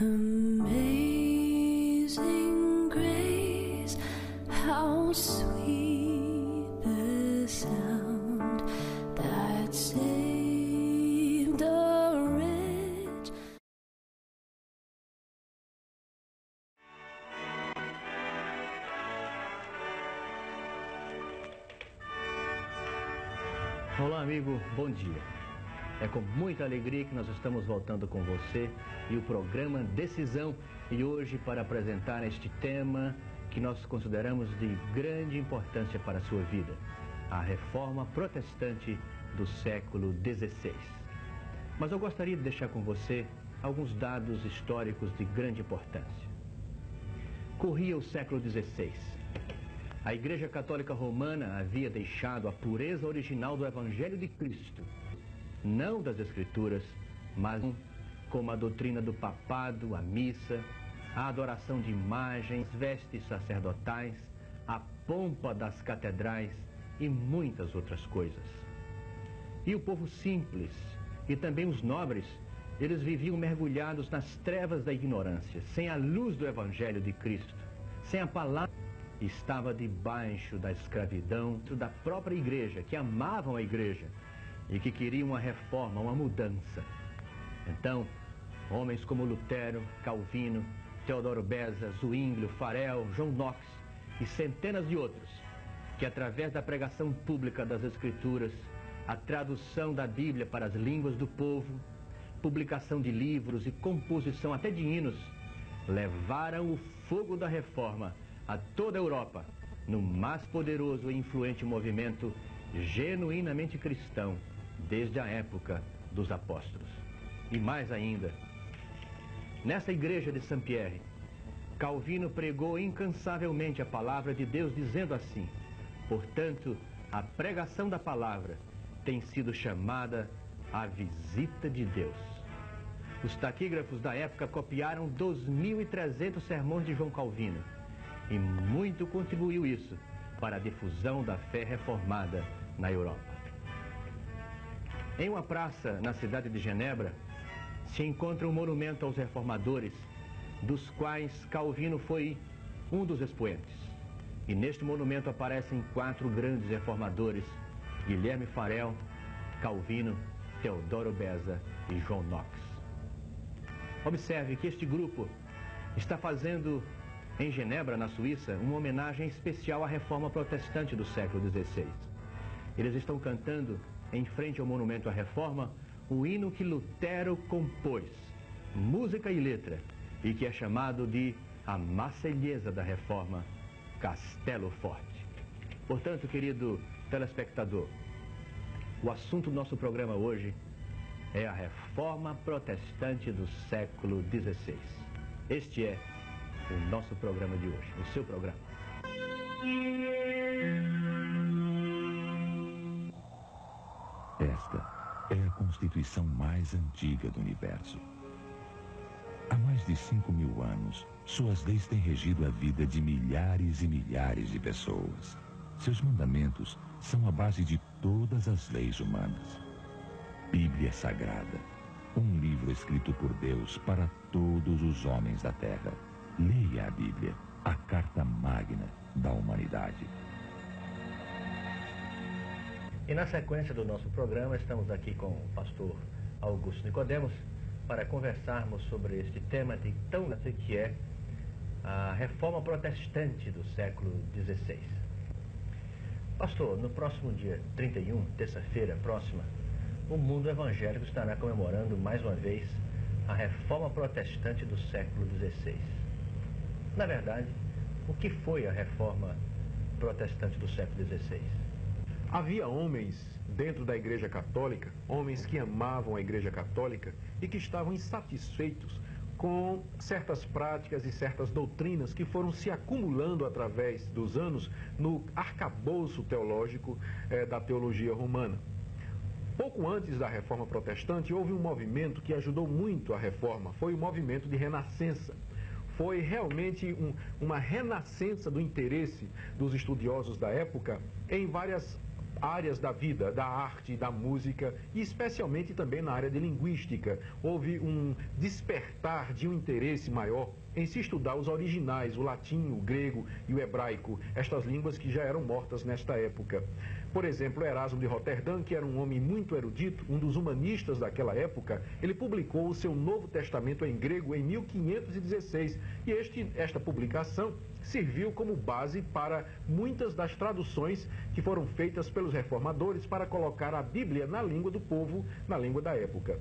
Amazing grace, how sweet the sound that saved a wretch. Olá, amigo, bom dia. É com muita alegria que nós estamos voltando com você e o programa Decisão e hoje para apresentar este tema que nós consideramos de grande importância para a sua vida, a reforma protestante do século XVI. Mas eu gostaria de deixar com você alguns dados históricos de grande importância. Corria o século XVI. A Igreja Católica Romana havia deixado a pureza original do Evangelho de Cristo, não das Escrituras, mas como a doutrina do papado, a missa, a adoração de imagens, vestes sacerdotais, a pompa das catedrais e muitas outras coisas. E o povo simples e também os nobres, eles viviam mergulhados nas trevas da ignorância, sem a luz do Evangelho de Cristo, sem a palavra estava debaixo da escravidão da própria igreja, que amavam a igreja e que queriam uma reforma, uma mudança. Então, homens como Lutero, Calvino, Teodoro Beza, Zwinglio, Farel, João Knox e centenas de outros, que através da pregação pública das Escrituras, a tradução da Bíblia para as línguas do povo, publicação de livros e composição até de hinos, levaram o fogo da reforma a toda a Europa, no mais poderoso e influente movimento genuinamente cristão desde a época dos apóstolos. E mais ainda, nessa igreja de Saint-Pierre, Calvino pregou incansavelmente a palavra de Deus, dizendo assim: portanto, a pregação da palavra tem sido chamada a visita de Deus. Os taquígrafos da época copiaram 2.300 sermões de João Calvino e muito contribuiu isso para a difusão da fé reformada na Europa. Em uma praça na cidade de Genebra, se encontra um monumento aos reformadores, dos quais Calvino foi um dos expoentes. E neste monumento aparecem quatro grandes reformadores: Guilherme Farel, Calvino, Teodoro Beza e João Knox. Observe que este grupo está fazendo em Genebra, na Suíça, uma homenagem especial à reforma protestante do século XVI. Eles estão cantando, em frente ao monumento à reforma, o hino que Lutero compôs, música e letra, e que é chamado de a Marselhesa da Reforma, Castelo Forte. Portanto, querido telespectador, o assunto do nosso programa hoje é a reforma protestante do século XVI. Este é o nosso programa de hoje, o seu programa. Esta é a constituição mais antiga do universo. Há mais de 5 mil anos, suas leis têm regido a vida de milhares e milhares de pessoas. Seus mandamentos são a base de todas as leis humanas. Bíblia Sagrada, um livro escrito por Deus para todos os homens da Terra. Leia a Bíblia, a carta magna da humanidade. E na sequência do nosso programa, estamos aqui com o pastor Augusto Nicodemos para conversarmos sobre este tema de tão que é a reforma protestante do século XVI. Pastor, no próximo dia 31, terça-feira próxima, o mundo evangélico estará comemorando mais uma vez a reforma protestante do século XVI. Na verdade, o que foi a reforma protestante do século XVI? Havia homens dentro da Igreja Católica, homens que amavam a Igreja Católica e que estavam insatisfeitos com certas práticas e certas doutrinas que foram se acumulando através dos anos no arcabouço teológico eh, da teologia romana. Pouco antes da reforma protestante, houve um movimento que ajudou muito a reforma, foi o movimento de renascença foi realmente um, uma renascença do interesse dos estudiosos da época em várias áreas da vida, da arte, da música e especialmente também na área de linguística. Houve um despertar de um interesse maior em se estudar os originais, o latim, o grego e o hebraico, estas línguas que já eram mortas nesta época. Por exemplo, Erasmo de Roterdã, que era um homem muito erudito, um dos humanistas daquela época, ele publicou o seu Novo Testamento em grego em 1516 e este, esta publicação serviu como base para muitas das traduções que foram feitas pelos reformadores para colocar a Bíblia na língua do povo, na língua da época.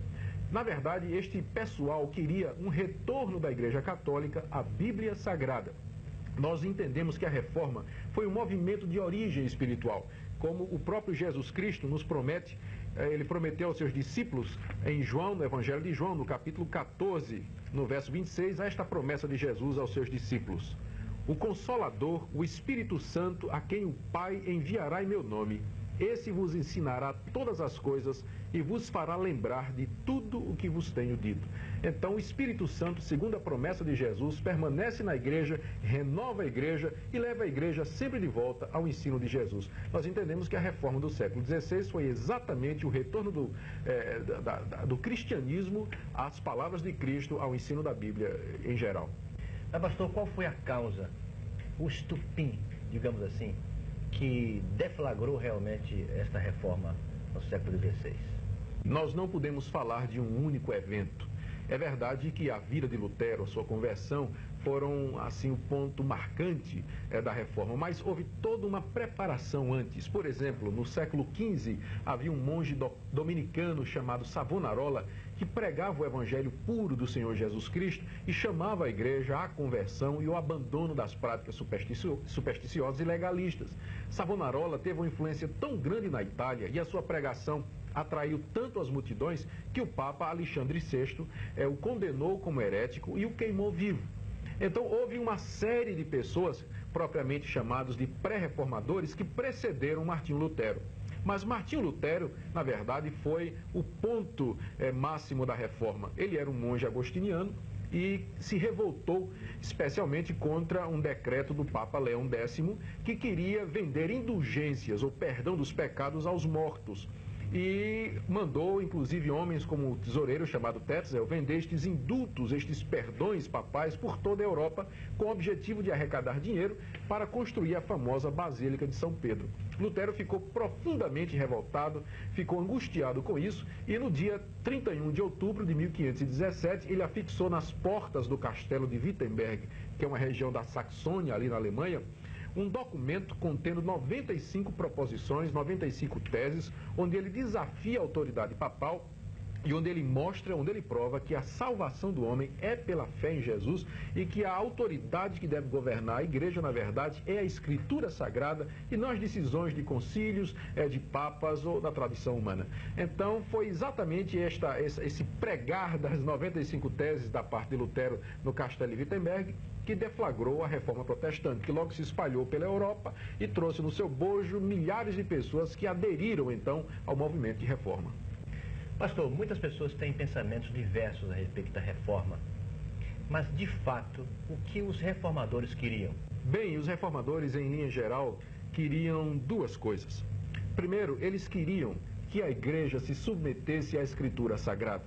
Na verdade, este pessoal queria um retorno da Igreja Católica à Bíblia Sagrada. Nós entendemos que a reforma foi um movimento de origem espiritual como o próprio Jesus Cristo nos promete, eh, ele prometeu aos seus discípulos em João, no Evangelho de João, no capítulo 14, no verso 26, a esta promessa de Jesus aos seus discípulos. O Consolador, o Espírito Santo, a quem o Pai enviará em meu nome, esse vos ensinará todas as coisas e vos fará lembrar de tudo o que vos tenho dito. Então, o Espírito Santo, segundo a promessa de Jesus, permanece na igreja, renova a igreja e leva a igreja sempre de volta ao ensino de Jesus. Nós entendemos que a reforma do século XVI foi exatamente o retorno do, é, da, da, do cristianismo às palavras de Cristo, ao ensino da Bíblia em geral. Mas, pastor, qual foi a causa, o estupim, digamos assim, que deflagrou realmente esta reforma no século XVI? Nós não podemos falar de um único evento. É verdade que a vida de Lutero, a sua conversão, foram assim o ponto marcante é, da reforma, mas houve toda uma preparação antes. Por exemplo, no século XV havia um monge do, dominicano chamado Savonarola que pregava o evangelho puro do Senhor Jesus Cristo e chamava a igreja à conversão e ao abandono das práticas supersticio supersticiosas e legalistas. Savonarola teve uma influência tão grande na Itália e a sua pregação atraiu tanto as multidões que o Papa Alexandre VI é, o condenou como herético e o queimou vivo. Então houve uma série de pessoas, propriamente chamados de pré-reformadores, que precederam Martinho Lutero. Mas Martinho Lutero, na verdade, foi o ponto é, máximo da reforma. Ele era um monge agostiniano e se revoltou especialmente contra um decreto do Papa Leão X que queria vender indulgências ou perdão dos pecados aos mortos e mandou, inclusive, homens como o tesoureiro chamado Tetzel vender estes indultos, estes perdões papais por toda a Europa, com o objetivo de arrecadar dinheiro para construir a famosa Basílica de São Pedro. Lutero ficou profundamente revoltado, ficou angustiado com isso e no dia 31 de outubro de 1517 ele afixou nas portas do castelo de Wittenberg, que é uma região da Saxônia ali na Alemanha, um documento contendo 95 proposições, 95 teses, onde ele desafia a autoridade papal e onde ele mostra, onde ele prova que a salvação do homem é pela fé em Jesus e que a autoridade que deve governar a igreja, na verdade, é a escritura sagrada e não as decisões de concílios, é, de papas ou da tradição humana. Então, foi exatamente esta, esse pregar das 95 teses da parte de Lutero no Castelo de Wittenberg que deflagrou a reforma protestante, que logo se espalhou pela Europa e trouxe no seu bojo milhares de pessoas que aderiram então ao movimento de reforma. Pastor, muitas pessoas têm pensamentos diversos a respeito da reforma. Mas, de fato, o que os reformadores queriam? Bem, os reformadores, em linha geral, queriam duas coisas. Primeiro, eles queriam que a igreja se submetesse à escritura sagrada.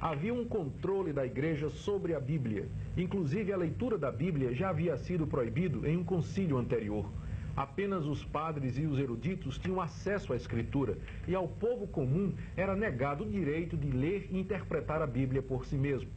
Havia um controle da igreja sobre a Bíblia. Inclusive, a leitura da Bíblia já havia sido proibido em um concílio anterior. Apenas os padres e os eruditos tinham acesso à escritura e ao povo comum era negado o direito de ler e interpretar a Bíblia por si mesmo.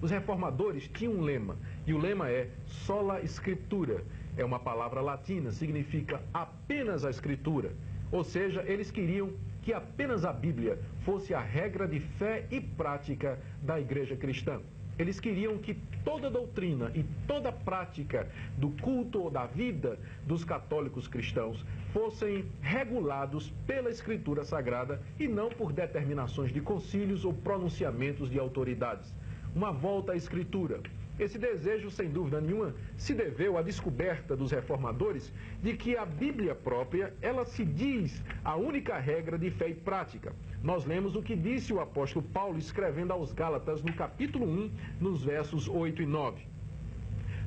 Os reformadores tinham um lema, e o lema é sola scriptura. É uma palavra latina, significa apenas a escritura. Ou seja, eles queriam que apenas a Bíblia fosse a regra de fé e prática da igreja cristã. Eles queriam que toda doutrina e toda prática do culto ou da vida dos católicos cristãos fossem regulados pela Escritura Sagrada e não por determinações de concílios ou pronunciamentos de autoridades. Uma volta à Escritura, esse desejo, sem dúvida nenhuma, se deveu à descoberta dos reformadores de que a Bíblia própria, ela se diz a única regra de fé e prática. Nós lemos o que disse o apóstolo Paulo escrevendo aos Gálatas no capítulo 1, nos versos 8 e 9.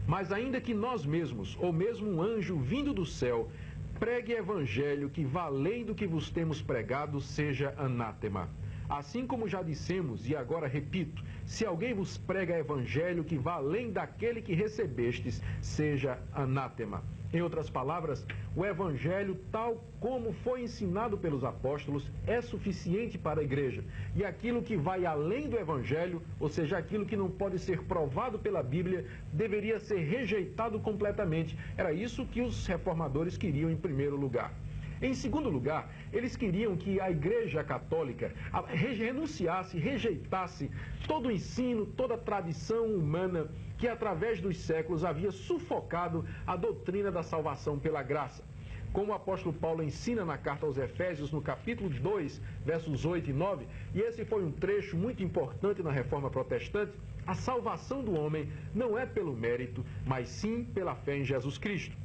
Mas ainda que nós mesmos, ou mesmo um anjo vindo do céu, pregue evangelho que vá além do que vos temos pregado, seja anátema. Assim como já dissemos, e agora repito, se alguém vos prega evangelho que vá além daquele que recebestes, seja anátema. Em outras palavras, o Evangelho, tal como foi ensinado pelos apóstolos, é suficiente para a igreja. E aquilo que vai além do Evangelho, ou seja, aquilo que não pode ser provado pela Bíblia, deveria ser rejeitado completamente. Era isso que os reformadores queriam em primeiro lugar. Em segundo lugar, eles queriam que a Igreja Católica renunciasse, rejeitasse todo o ensino, toda a tradição humana que através dos séculos havia sufocado a doutrina da salvação pela graça. Como o apóstolo Paulo ensina na carta aos Efésios, no capítulo 2, versos 8 e 9, e esse foi um trecho muito importante na reforma protestante, a salvação do homem não é pelo mérito, mas sim pela fé em Jesus Cristo.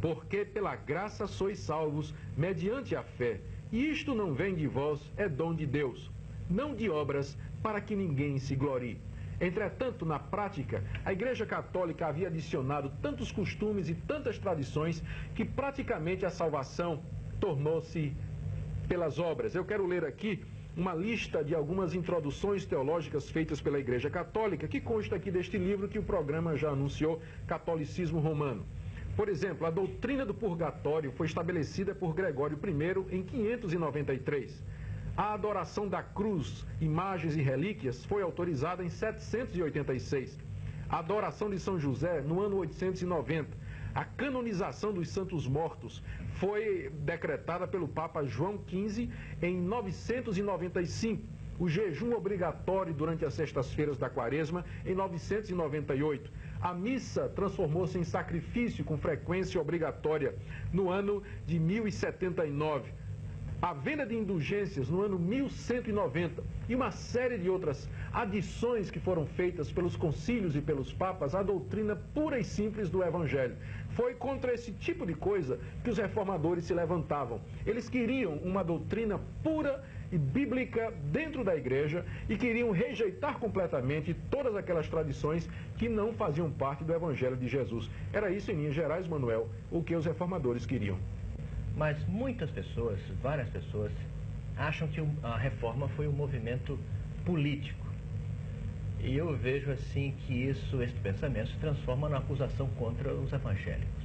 Porque pela graça sois salvos, mediante a fé. E isto não vem de vós, é dom de Deus, não de obras, para que ninguém se glorie. Entretanto, na prática, a Igreja Católica havia adicionado tantos costumes e tantas tradições que praticamente a salvação tornou-se pelas obras. Eu quero ler aqui uma lista de algumas introduções teológicas feitas pela Igreja Católica, que consta aqui deste livro que o programa já anunciou, Catolicismo Romano. Por exemplo, a doutrina do purgatório foi estabelecida por Gregório I em 593. A adoração da cruz, imagens e relíquias foi autorizada em 786. A adoração de São José no ano 890. A canonização dos santos mortos foi decretada pelo Papa João XV em 995. O jejum obrigatório durante as sextas-feiras da quaresma em 998. A missa transformou-se em sacrifício com frequência obrigatória no ano de 1079 a venda de indulgências no ano 1190 e uma série de outras adições que foram feitas pelos concílios e pelos papas à doutrina pura e simples do Evangelho. Foi contra esse tipo de coisa que os reformadores se levantavam. Eles queriam uma doutrina pura e bíblica dentro da igreja e queriam rejeitar completamente todas aquelas tradições que não faziam parte do Evangelho de Jesus. Era isso, em linhas gerais, Manuel, o que os reformadores queriam. Mas muitas pessoas, várias pessoas, acham que a reforma foi um movimento político. E eu vejo assim que isso, esse pensamento se transforma na acusação contra os evangélicos.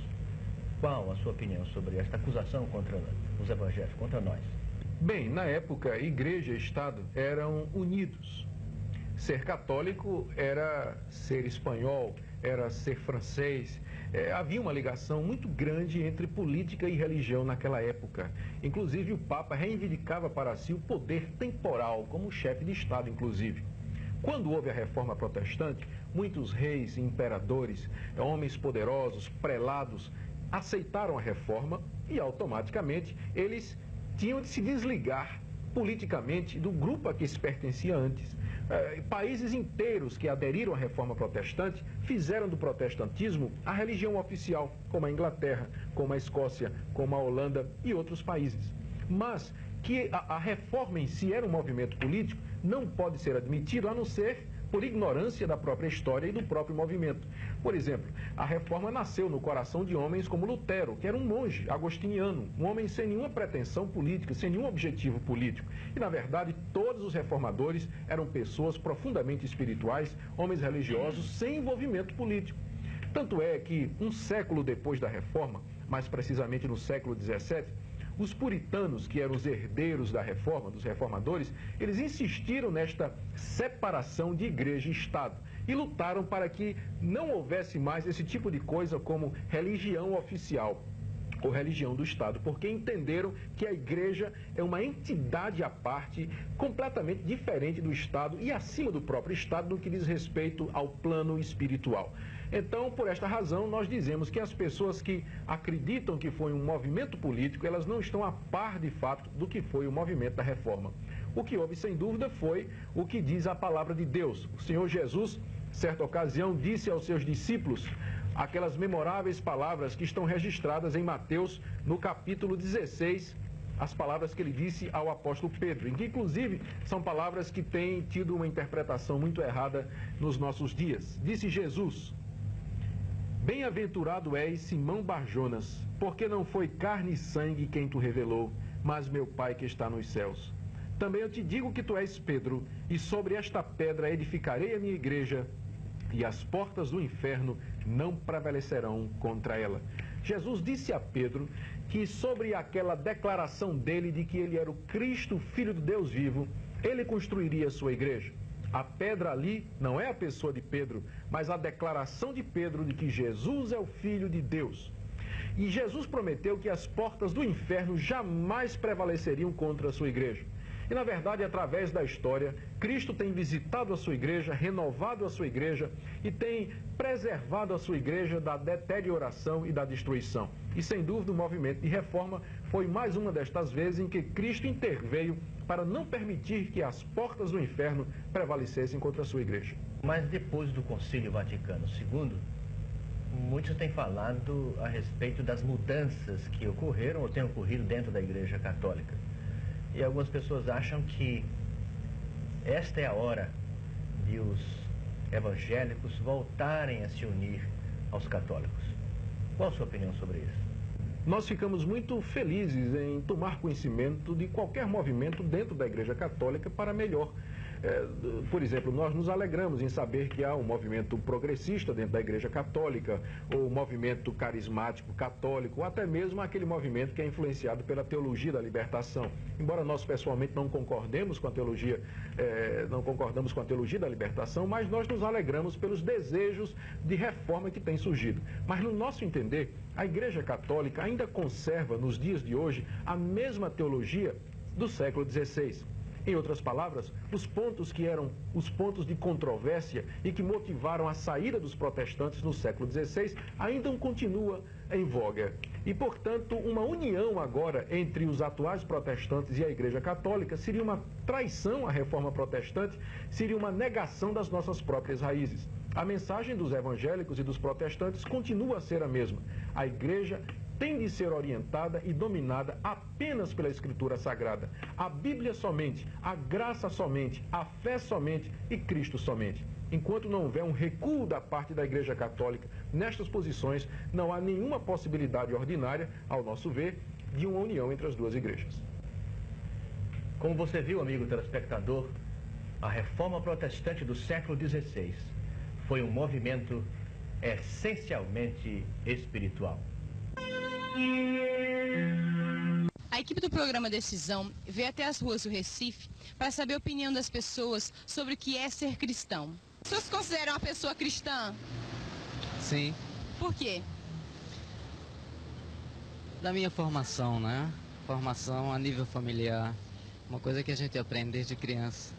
Qual a sua opinião sobre esta acusação contra os evangélicos, contra nós? Bem, na época, igreja e Estado eram unidos. Ser católico era ser espanhol, era ser francês, é, havia uma ligação muito grande entre política e religião naquela época. Inclusive, o Papa reivindicava para si o poder temporal, como chefe de Estado, inclusive. Quando houve a reforma protestante, muitos reis imperadores, homens poderosos, prelados, aceitaram a reforma e automaticamente eles tinham de se desligar politicamente do grupo a que se pertencia antes. Eh, países inteiros que aderiram à reforma protestante fizeram do protestantismo a religião oficial, como a Inglaterra, como a Escócia, como a Holanda e outros países. Mas que a, a reforma em si era um movimento político não pode ser admitido a não ser por ignorância da própria história e do próprio movimento. Por exemplo, a reforma nasceu no coração de homens como Lutero, que era um monge agostiniano, um homem sem nenhuma pretensão política, sem nenhum objetivo político. E, na verdade, todos os reformadores eram pessoas profundamente espirituais, homens religiosos sem envolvimento político. Tanto é que, um século depois da reforma, mais precisamente no século XVII, os puritanos, que eram os herdeiros da reforma, dos reformadores, eles insistiram nesta separação de igreja e Estado e lutaram para que não houvesse mais esse tipo de coisa como religião oficial ou religião do Estado, porque entenderam que a igreja é uma entidade à parte, completamente diferente do Estado e acima do próprio Estado no que diz respeito ao plano espiritual. Então, por esta razão, nós dizemos que as pessoas que acreditam que foi um movimento político, elas não estão a par de fato do que foi o movimento da reforma. O que houve, sem dúvida, foi o que diz a palavra de Deus. O Senhor Jesus, certa ocasião, disse aos seus discípulos aquelas memoráveis palavras que estão registradas em Mateus, no capítulo 16, as palavras que ele disse ao apóstolo Pedro, que inclusive são palavras que têm tido uma interpretação muito errada nos nossos dias. Disse Jesus: Bem-aventurado és Simão Barjonas, porque não foi carne e sangue quem tu revelou, mas meu Pai que está nos céus. Também eu te digo que tu és Pedro, e sobre esta pedra edificarei a minha igreja, e as portas do inferno não prevalecerão contra ela. Jesus disse a Pedro que sobre aquela declaração dele de que ele era o Cristo, filho do Deus vivo, ele construiria sua igreja. A pedra ali não é a pessoa de Pedro, mas a declaração de Pedro de que Jesus é o Filho de Deus. E Jesus prometeu que as portas do inferno jamais prevaleceriam contra a sua igreja. E na verdade, através da história, Cristo tem visitado a sua igreja, renovado a sua igreja e tem preservado a sua igreja da deterioração e da destruição. E sem dúvida, o movimento de reforma foi mais uma destas vezes em que Cristo interveio para não permitir que as portas do inferno prevalecessem contra a sua igreja. Mas depois do Concílio Vaticano II, muitos têm falado a respeito das mudanças que ocorreram ou têm ocorrido dentro da Igreja Católica. E algumas pessoas acham que esta é a hora de os evangélicos voltarem a se unir aos católicos. Qual a sua opinião sobre isso? Nós ficamos muito felizes em tomar conhecimento de qualquer movimento dentro da Igreja Católica para melhor é, por exemplo, nós nos alegramos em saber que há um movimento progressista dentro da Igreja Católica, ou um movimento carismático católico, ou até mesmo aquele movimento que é influenciado pela teologia da libertação. Embora nós pessoalmente não concordemos com a teologia, é, não concordamos com a teologia da libertação, mas nós nos alegramos pelos desejos de reforma que têm surgido. Mas no nosso entender, a Igreja Católica ainda conserva nos dias de hoje a mesma teologia do século XVI. Em outras palavras, os pontos que eram os pontos de controvérsia e que motivaram a saída dos protestantes no século XVI ainda continua em voga. E, portanto, uma união agora entre os atuais protestantes e a Igreja Católica seria uma traição à reforma protestante, seria uma negação das nossas próprias raízes. A mensagem dos evangélicos e dos protestantes continua a ser a mesma. A Igreja tem de ser orientada e dominada apenas pela Escritura Sagrada. A Bíblia somente, a graça somente, a fé somente e Cristo somente. Enquanto não houver um recuo da parte da Igreja Católica nestas posições, não há nenhuma possibilidade ordinária, ao nosso ver, de uma união entre as duas igrejas. Como você viu, amigo telespectador, a reforma protestante do século XVI foi um movimento essencialmente espiritual. A equipe do programa Decisão veio até as ruas do Recife para saber a opinião das pessoas sobre o que é ser cristão. Você se considera uma pessoa cristã? Sim. Por quê? Da minha formação, né? Formação a nível familiar. Uma coisa que a gente aprende desde criança,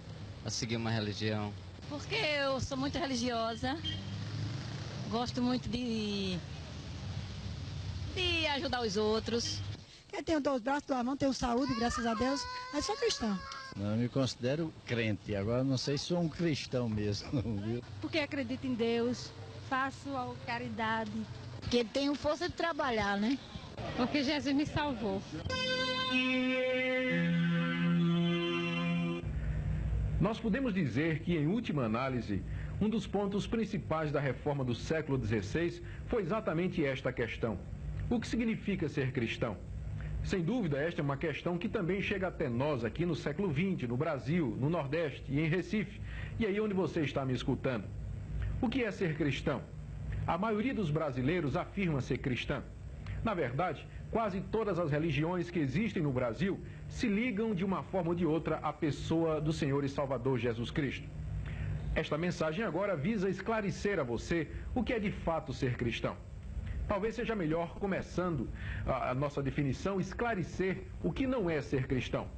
a seguir uma religião. Porque eu sou muito religiosa, gosto muito de de ajudar os outros. Eu tenho dois braços, duas mãos, tenho saúde, graças a Deus. Mas sou cristã. Não, eu me considero crente. Agora não sei se sou um cristão mesmo, viu? Porque acredito em Deus, faço a caridade. Porque tenho força de trabalhar, né? Porque Jesus me salvou. Nós podemos dizer que, em última análise, um dos pontos principais da reforma do século XVI foi exatamente esta questão o que significa ser cristão? Sem dúvida, esta é uma questão que também chega até nós aqui no século XX, no Brasil, no Nordeste e em Recife, e aí onde você está me escutando. O que é ser cristão? A maioria dos brasileiros afirma ser cristã. Na verdade, quase todas as religiões que existem no Brasil se ligam de uma forma ou de outra à pessoa do Senhor e Salvador Jesus Cristo. Esta mensagem agora visa esclarecer a você o que é de fato ser cristão. Talvez seja melhor, começando a, a nossa definição, esclarecer o que não é ser cristão.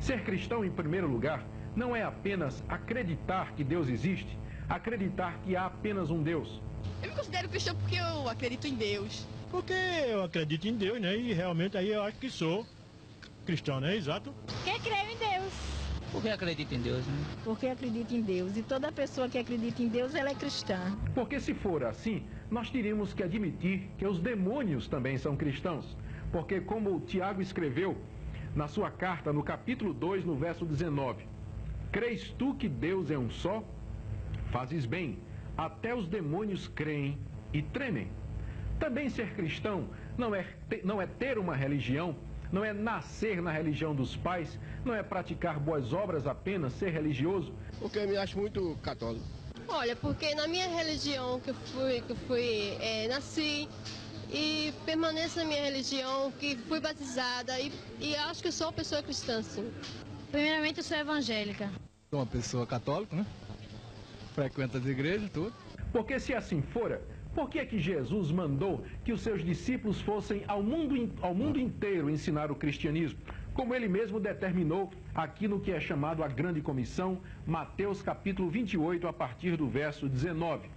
Ser cristão, em primeiro lugar, não é apenas acreditar que Deus existe, acreditar que há apenas um Deus. Eu me considero cristão porque eu acredito em Deus. Porque eu acredito em Deus, né? E realmente aí eu acho que sou cristão, né? Exato. Quem crê em Deus? Porque acredita em Deus, né? Porque acredita em Deus. E toda pessoa que acredita em Deus, ela é cristã. Porque se for assim, nós teríamos que admitir que os demônios também são cristãos. Porque, como Tiago escreveu na sua carta, no capítulo 2, no verso 19: Crês tu que Deus é um só? Fazes bem, até os demônios creem e tremem. Também ser cristão não é, não é ter uma religião, não é nascer na religião dos pais, não é praticar boas obras apenas, ser religioso. Porque eu me acho muito católico. Olha, porque na minha religião que eu fui, que eu fui é, nasci e permaneço na minha religião, que fui batizada e, e acho que sou uma pessoa cristã, sim. Primeiramente, eu sou evangélica. Sou uma pessoa católica, né? Frequento as igrejas, tudo. Porque se assim fora, por que é que Jesus mandou que os seus discípulos fossem ao mundo, ao mundo inteiro ensinar o cristianismo? Como ele mesmo determinou aqui no que é chamado a Grande Comissão, Mateus capítulo 28, a partir do verso 19.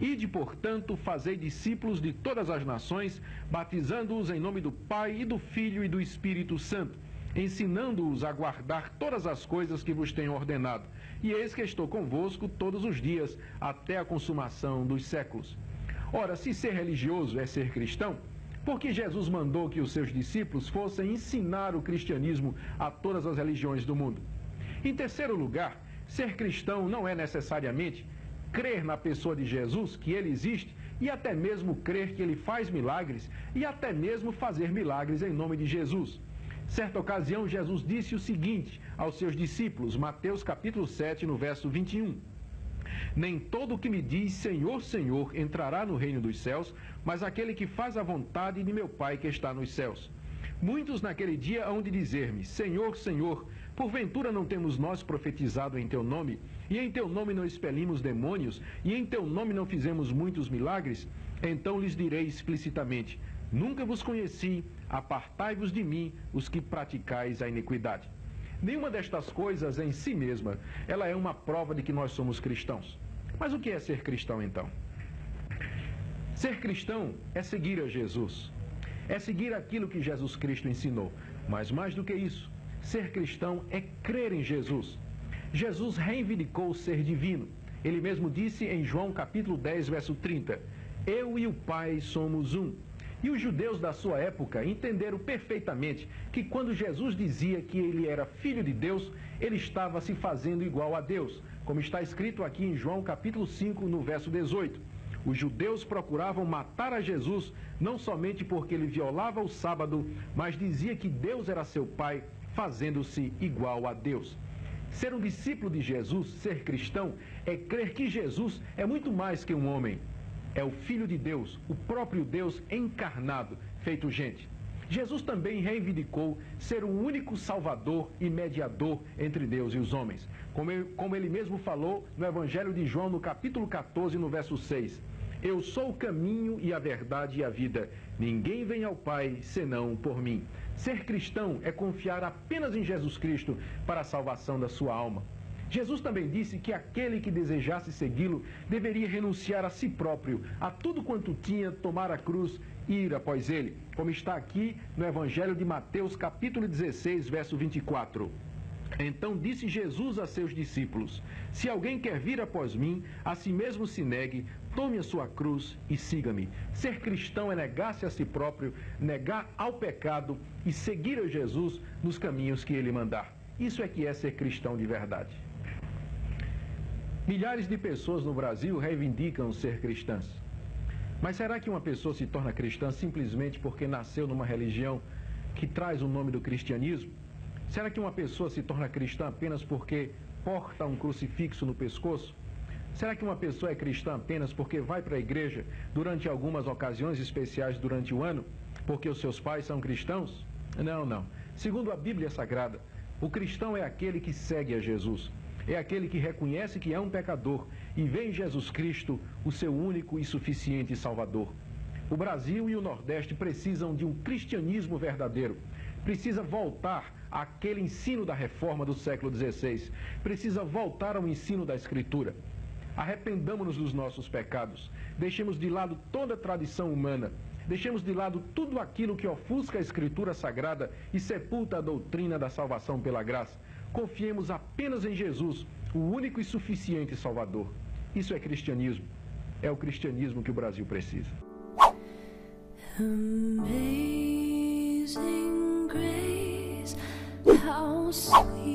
Ide, portanto, fazei discípulos de todas as nações, batizando-os em nome do Pai e do Filho e do Espírito Santo, ensinando-os a guardar todas as coisas que vos tenho ordenado. E eis que estou convosco todos os dias, até a consumação dos séculos. Ora, se ser religioso é ser cristão, por que Jesus mandou que os seus discípulos fossem ensinar o cristianismo a todas as religiões do mundo? Em terceiro lugar, ser cristão não é necessariamente crer na pessoa de Jesus, que ele existe, e até mesmo crer que ele faz milagres, e até mesmo fazer milagres em nome de Jesus. Certa ocasião, Jesus disse o seguinte aos seus discípulos, Mateus capítulo 7, no verso 21. Nem todo o que me diz Senhor, Senhor entrará no reino dos céus, mas aquele que faz a vontade de meu Pai que está nos céus. Muitos naquele dia hão de dizer-me: Senhor, Senhor, porventura não temos nós profetizado em teu nome, e em teu nome não expelimos demônios, e em teu nome não fizemos muitos milagres? Então lhes direi explicitamente: Nunca vos conheci, apartai-vos de mim, os que praticais a iniquidade. Nenhuma destas coisas em si mesma, ela é uma prova de que nós somos cristãos. Mas o que é ser cristão então? Ser cristão é seguir a Jesus. É seguir aquilo que Jesus Cristo ensinou. Mas mais do que isso, ser cristão é crer em Jesus. Jesus reivindicou ser divino. Ele mesmo disse em João capítulo 10, verso 30: Eu e o Pai somos um. E os judeus da sua época entenderam perfeitamente que quando Jesus dizia que ele era filho de Deus, ele estava se fazendo igual a Deus, como está escrito aqui em João capítulo 5, no verso 18. Os judeus procuravam matar a Jesus não somente porque ele violava o sábado, mas dizia que Deus era seu pai, fazendo-se igual a Deus. Ser um discípulo de Jesus, ser cristão, é crer que Jesus é muito mais que um homem, é o Filho de Deus, o próprio Deus encarnado, feito gente. Jesus também reivindicou ser o único salvador e mediador entre Deus e os homens. Como ele, como ele mesmo falou no Evangelho de João, no capítulo 14, no verso 6. Eu sou o caminho e a verdade e a vida. Ninguém vem ao Pai senão por mim. Ser cristão é confiar apenas em Jesus Cristo para a salvação da sua alma. Jesus também disse que aquele que desejasse segui-lo deveria renunciar a si próprio, a tudo quanto tinha, tomar a cruz e ir após ele, como está aqui no Evangelho de Mateus, capítulo 16, verso 24. Então disse Jesus a seus discípulos: Se alguém quer vir após mim, a si mesmo se negue, tome a sua cruz e siga-me. Ser cristão é negar-se a si próprio, negar ao pecado e seguir a Jesus nos caminhos que ele mandar. Isso é que é ser cristão de verdade. Milhares de pessoas no Brasil reivindicam ser cristãs. Mas será que uma pessoa se torna cristã simplesmente porque nasceu numa religião que traz o nome do cristianismo? Será que uma pessoa se torna cristã apenas porque porta um crucifixo no pescoço? Será que uma pessoa é cristã apenas porque vai para a igreja durante algumas ocasiões especiais durante o ano? Porque os seus pais são cristãos? Não, não. Segundo a Bíblia Sagrada, o cristão é aquele que segue a Jesus é aquele que reconhece que é um pecador e vê em Jesus Cristo o seu único e suficiente Salvador. O Brasil e o Nordeste precisam de um cristianismo verdadeiro. Precisa voltar àquele ensino da reforma do século XVI. Precisa voltar ao ensino da Escritura. Arrependamos-nos dos nossos pecados. Deixemos de lado toda a tradição humana. Deixemos de lado tudo aquilo que ofusca a Escritura Sagrada e sepulta a doutrina da salvação pela graça. Confiemos apenas em Jesus, o único e suficiente Salvador. Isso é cristianismo. É o cristianismo que o Brasil precisa. Amazing grace, how sweet.